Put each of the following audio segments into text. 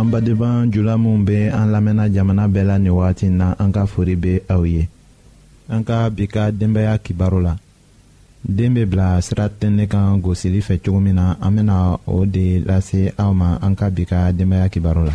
an badenban jula minw be an lamɛnna jamana bɛɛ la nin wagati na an ka fori be aw ye an ka bi ka denbaya kibaro la den be bila sira tɛnɛ kan gosili fɛ cogo min na an bena o de lase aw ma an ka bi ka denbaya kibaro la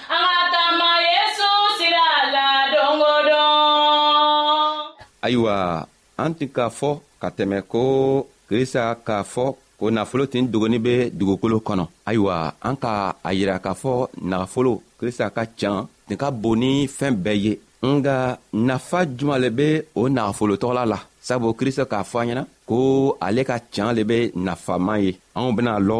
ayiwa an tun k'a fɔ ka tɛmɛ ko krista k'a fɔ ko nafolo tin dogoni bɛ dugukolo kɔnɔ ayiwa an ka a yira k'a fɔ nafolo krista ka can nin ka bon ni fɛn bɛɛ ye nga nafa juman le be o nagafolo tɔgɔla la sabu krista k'a fɔ an ɲɛna ko ale ka can le be nafaman ye anw bena lɔ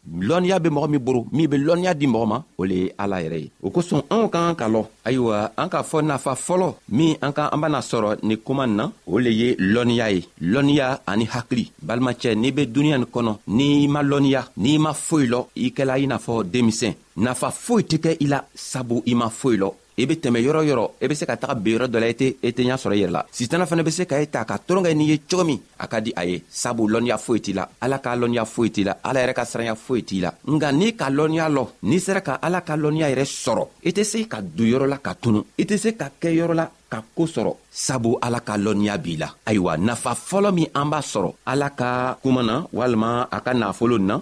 lɔnniya bɛ mɔgɔ min boro min bɛ lɔnniya di mɔgɔ ma o le ye ala yɛrɛ ye o kosɔn anw ka kan ka lɔ ayiwa an k'a fɔ nafa fɔlɔ min an ka an bɛna sɔrɔ ni kuma nin na o le ye lɔnniya ye lɔnniya ani hakili balimacɛ n'i bɛ duniɲa nin kɔnɔ n'i ma lɔnniya n'i ma foyi lɔ i kɛla i n'a fɔ denmisɛn nafa foyi tɛ kɛ i la sabu i ma foyi lɔ i be tɛmɛ yɔrɔ yɔrɔ i e be se ka taga be yɔrɔ dɔ la i e tɛ i e tɛ ɲa sɔrɔ i yɛrɛ la sitana fana be se ka ye ta ka toron kɛ n'i ye cogo min a ka di a ye sabu lɔnniya foyi t'i la ala k'a lɔnniya foyi t'i la ala yɛrɛ ka siranya foyi t'i la nka n'i ka lɔnniya lɔ n'i sera ka ala ka lɔnniya yɛrɛ sɔrɔ i tɛ se ka don yɔrɔ la ka tunu i tɛ se ka kɛ yɔrɔ la ka koo sɔrɔ sabu ala ka lɔnniya b'i la ayiwa nafa fɔlɔ min an b'a sɔrɔ ala ka kuma na walima a ka nafolo na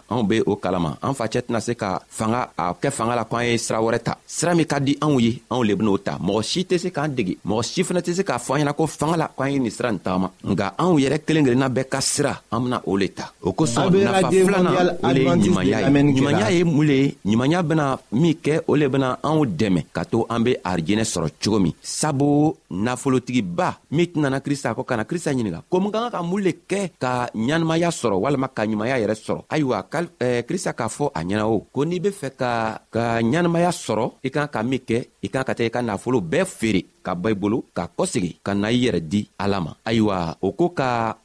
anw be o kalama an facɛ tɛna se ka fanga a kɛ fanga la ko an ye sira wɛrɛ ta sira min ka di anw ye anw le ben'o ta mɔgɔ si tɛ se k'an dege mɔgɔ si fana tɛ se k'a fɔ an ɲɛna ko fanga la ko an ye nin sira nin tagama nka anw yɛrɛ kelen kelenna bɛɛ ka sira an bena o le ta o kosɔn nafa filanan o le ye ɲumanya ye ɲumanya ye mun le ye ɲumanya bena min kɛ o le bena anw dɛmɛ ka to an be arijɛnɛ sɔrɔ cogo min sabu nafolotigiba min tɛnana krista kɔ kana krista ɲininga ko mun ka kan ka mun le kɛ ka ɲɛnamaya sɔrɔ walima ka ɲumanya yɛrɛ sɔrɔ ayiwa krista k'a fɔ a ɲɛna o ko n'i be fɛ ka ka ɲɛnamaya sɔrɔ i kan ka min kɛ i kan ka taa i ka nafolo bɛɛ feere ka bɔ i bolo ka kɔsegi ka na i yɛrɛ di ala ma ayiwa o ko ka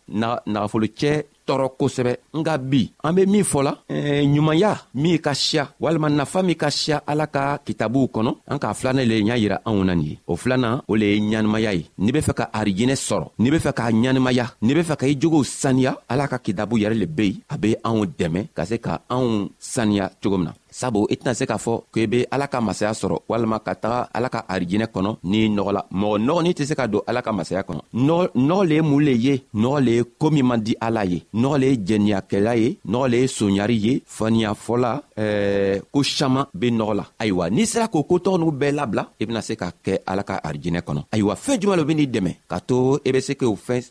nagafolocɛ tɔɔrɔ kosɛbɛ nga bi an be min fɔla eh, ɲumanya min ka siya walima nafa min ka siya ala ka kitabuw kɔnɔ an k'a filanan le y'a yira anw na nin ye o filanan o le ye ɲanimaya ye n'i be fɛ ka arijinɛ sɔrɔ n'i be fɛ k'a ɲanimaya n'i be fɛ ka i jogow saniya ala ka kitabu yɛrɛ le be yen a be anw dɛmɛ ka se ka anw saniya cogo min na sabu i tɛna se k'a fɔ ko i be ala ka masaya sɔrɔ walima ka taga ala ka arijinɛ kɔnɔ n'i nɔgɔ la mɔgɔ nɔgɔni tɛ se ka don ala ka masaya kɔnɔ nɔgɔ le ye mun le ye nɔgɔ le ye koo min man di ala ye nɔgɔ le ye jɛniyakɛla ye nɔgɔ le ye soɲari ye faniyafɔla ɛɛ ko saman be nɔgɔ la ayiwa n'i sera k'o kotɔgɔ n'u bɛɛ labila i bena se ka kɛ ala ka arijinɛ kɔnɔ ayiwa fɛɛn juman lo be n'i dɛmɛ ka to i be se k'o fɛn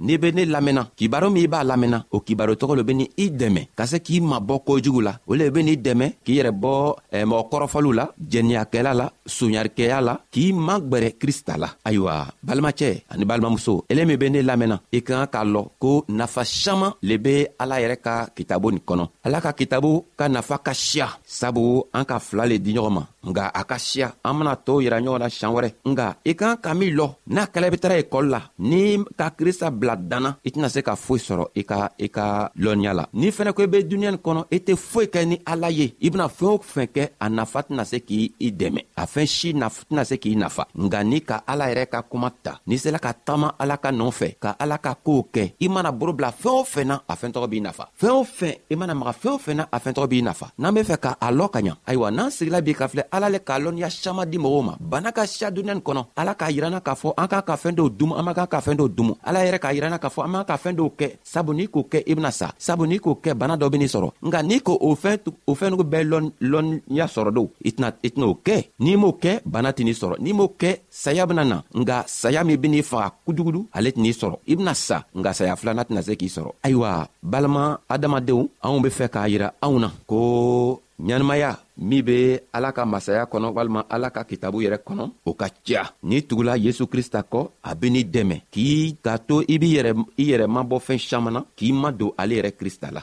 n'i be ne lamɛnna kibaro min i b'a lamɛnna o kibaro tɔgɔ lo be ni i dɛmɛ ka se k'i mabɔ kojugu la o le be n'i dɛmɛ k'i yɛrɛ bɔ eh, mɔgɔ kɔrɔfɔliw la jɛniyakɛla la soɲarikɛya la k'i magwɛrɛ krista la ayiwa balimacɛ ani balimamuso ele min be ne lamɛnna i ka kan k'a lɔ ko nafa saman le be ala yɛrɛ ka kitabo nin kɔnɔ ala ka kitabo ka nafa ka siya sabu an ka fila le di ɲɔgɔn ma nga a ka siya an bena to yira ɲɔgɔn na siɲan wɛrɛ nga i kan ka min lɔ n'a kɛla i be tara ekɔli la ni ka krista bila danna i tɛna se ka foyi sɔrɔ i ka i ka lɔnniya la n'i fɛnɛ ko i be duniɲa nin kɔnɔ i tɛ foyi kɛ ni ala ye i bena fɛɛn o fɛn kɛ a nafa tɛna se k'i i dɛmɛ a fɛn si tɛna se k'i nafa nga ni ka ala yɛrɛ ka kuma ta n'i sela ka taama ala ka nɔɔ fɛ ka ala ka koow kɛ i mana boro bila fɛɛn o fɛn na a fɛɛn tɔgɔ b'i nafa fɛɛn o fɛn i mana maga fɛɛn o fɛn na a fɛn tɔgɔ b'i nafa n'an be fɛ ka a lɔ ka ɲa ayiwa n'an sigila bi ka filɛ ala le k'a lɔnniya saman di mɔgɔw ma bana ka siya duniɲa nin kɔnɔ ala k'a yiranna k'a fɔ an k'a ka fɛɛn dɔw dumu an man kan ka fɛɛn dɔw dumu ala yɛrɛ k'a yiranna k'a fɔ an man ka fɛɛn dɔw kɛ sabu n'i k'o kɛ i bena sa sabu n'i k'o kɛ bana dɔ ben'i sɔrɔ nka n'i ko o fɛn o fɛnnugu bɛɛ lɔnniya sɔrɔ don i tɛna i tɛna'o kɛ n'i m'o kɛ bana tɛn'i sɔrɔ n'i m'o kɛ saya bena na nga saya min ben'i faga kujugudu ale tɛn'i sɔrɔ i bena sa nga saya filana tɛna se k'i sɔrɔ ayiwa balima adamadenw anw be fɛ k'a yira anw na ko ɲɛnamaya min be ala ka masaya kɔnɔ walima ala ka kitabu yɛrɛ kɔnɔ o ka ca n'i tugula yesu krista kɔ a be n'i dɛmɛ k'i k'a to i b'i yɛrɛ i yɛrɛ mabɔ fɛɛn saman na k'i ma don ale yɛrɛ krista la